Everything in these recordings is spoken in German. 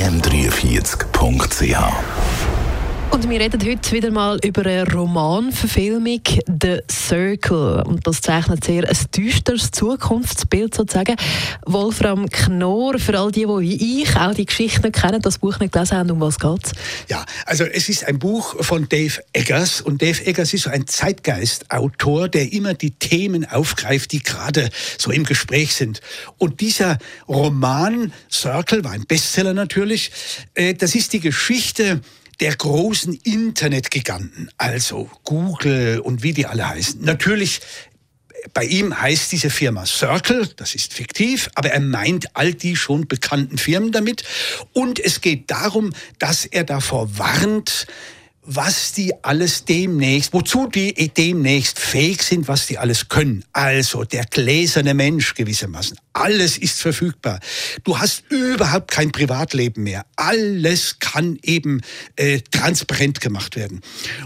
www.im43.ch und wir reden heute wieder mal über eine Romanverfilmung, The Circle. Und das zeichnet sehr ein düsteres Zukunftsbild sozusagen. Wolfram Knorr, für all die, die ich auch die Geschichte nicht kennen, das Buch nicht gelesen haben, um was geht Ja, also es ist ein Buch von Dave Eggers. Und Dave Eggers ist so ein Zeitgeist-Autor, der immer die Themen aufgreift, die gerade so im Gespräch sind. Und dieser Roman Circle war ein Bestseller natürlich. Äh, das ist die Geschichte der großen Internetgiganten, also Google und wie die alle heißen. Natürlich bei ihm heißt diese Firma Circle, das ist fiktiv, aber er meint all die schon bekannten Firmen damit. Und es geht darum, dass er davor warnt, was die alles demnächst, wozu die demnächst fähig sind, was die alles können. Also der gläserne Mensch gewissermaßen. Alles ist verfügbar. Du hast überhaupt kein Privatleben mehr. Alles kann eben äh, transparent gemacht werden.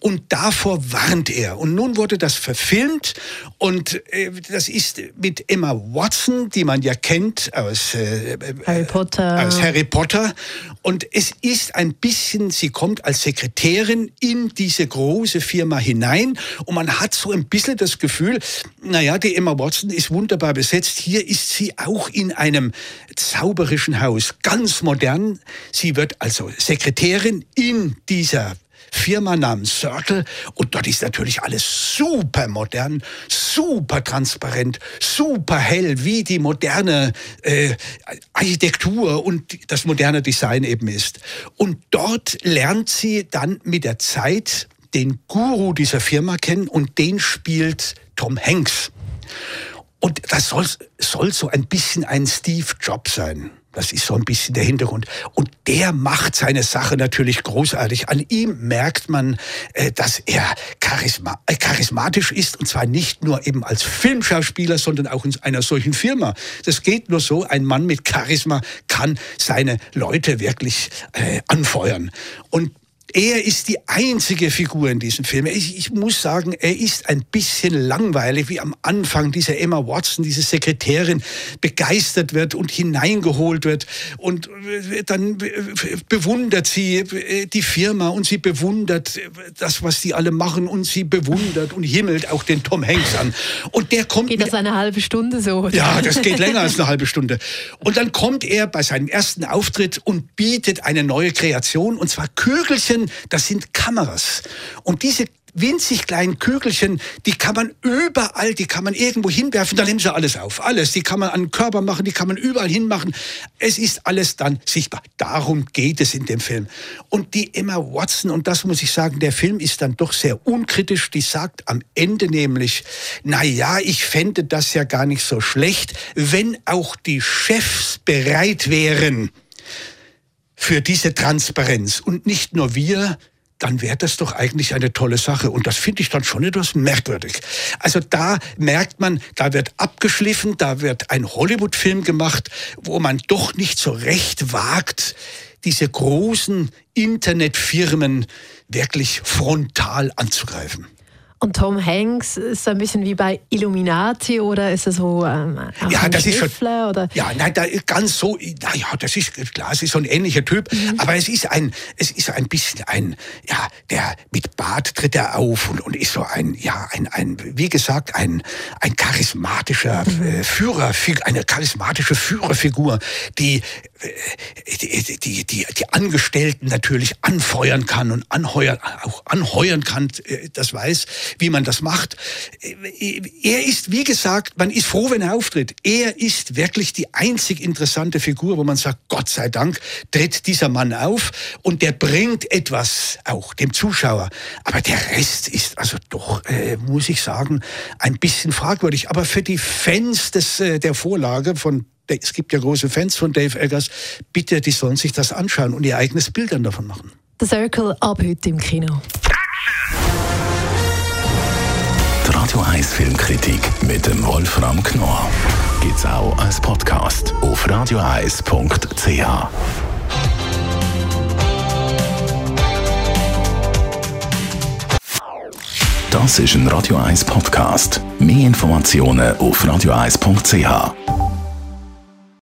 Und davor warnt er. Und nun wurde das verfilmt und äh, das ist mit Emma Watson, die man ja kennt aus äh, Harry Potter. Aus Harry Potter. Und es ist ein bisschen, sie kommt als Sekretärin in diese große Firma hinein und man hat so ein bisschen das Gefühl, naja, die Emma Watson ist wunderbar besetzt. Hier ist sie auch in einem zauberischen Haus, ganz modern. Sie wird also Sekretärin in dieser Firma namens Circle und dort ist natürlich alles super modern, super transparent, super hell, wie die moderne äh, Architektur und das moderne Design eben ist. Und dort lernt sie dann mit der Zeit den Guru dieser Firma kennen und den spielt Tom Hanks. Und das soll, soll so ein bisschen ein Steve Jobs sein. Das ist so ein bisschen der Hintergrund. Und der macht seine Sache natürlich großartig. An ihm merkt man, äh, dass er charisma äh, charismatisch ist. Und zwar nicht nur eben als Filmschauspieler, sondern auch in einer solchen Firma. Das geht nur so. Ein Mann mit Charisma kann seine Leute wirklich äh, anfeuern. Und er ist die einzige Figur in diesem Film. Ich, ich, muss sagen, er ist ein bisschen langweilig, wie am Anfang diese Emma Watson, diese Sekretärin, begeistert wird und hineingeholt wird. Und äh, dann bewundert sie äh, die Firma und sie bewundert das, was die alle machen und sie bewundert und himmelt auch den Tom Hanks an. Und der kommt. Geht das eine halbe Stunde so? Oder? Ja, das geht länger als eine halbe Stunde. Und dann kommt er bei seinem ersten Auftritt und bietet eine neue Kreation und zwar Kügelchen Kügelchen, das sind Kameras. Und diese winzig kleinen Kügelchen, die kann man überall, die kann man irgendwo hinwerfen, dann nehmen sie alles auf. Alles. Die kann man an den Körper machen, die kann man überall hinmachen. Es ist alles dann sichtbar. Darum geht es in dem Film. Und die Emma Watson, und das muss ich sagen, der Film ist dann doch sehr unkritisch, die sagt am Ende nämlich, na ja, ich fände das ja gar nicht so schlecht, wenn auch die Chefs bereit wären, für diese Transparenz. Und nicht nur wir, dann wäre das doch eigentlich eine tolle Sache. Und das finde ich dann schon etwas merkwürdig. Also da merkt man, da wird abgeschliffen, da wird ein Hollywood-Film gemacht, wo man doch nicht so recht wagt, diese großen Internetfirmen wirklich frontal anzugreifen. Und Tom Hanks ist so ein bisschen wie bei Illuminati oder ist er so ähm, ja, das ist schon, oder? Ja, nein, da ganz so, naja, das ist klar, es ist so ein ähnlicher Typ, mhm. aber es ist ein, es ist ein bisschen ein, ja, der mit Bart tritt er auf und, und ist so ein, ja, ein, ein, wie gesagt, ein, ein charismatischer mhm. äh, Führer, eine charismatische Führerfigur, die, die, die, die, die Angestellten natürlich anfeuern kann und anheuern, auch anheuern kann, äh, das weiß wie man das macht. Er ist, wie gesagt, man ist froh, wenn er auftritt. Er ist wirklich die einzig interessante Figur, wo man sagt, Gott sei Dank tritt dieser Mann auf und der bringt etwas auch dem Zuschauer. Aber der Rest ist also doch, äh, muss ich sagen, ein bisschen fragwürdig. Aber für die Fans des, äh, der Vorlage von es gibt ja große Fans von Dave Eggers, bitte, die sollen sich das anschauen und ihr eigenes Bild dann davon machen. The Circle ab heute im Kino. Die Radio 1 Filmkritik mit dem Wolfram Knorr gibt's auch als Podcast auf radioeis.ch. Das ist ein Radio 1 Podcast. Mehr Informationen auf radioeis.ch.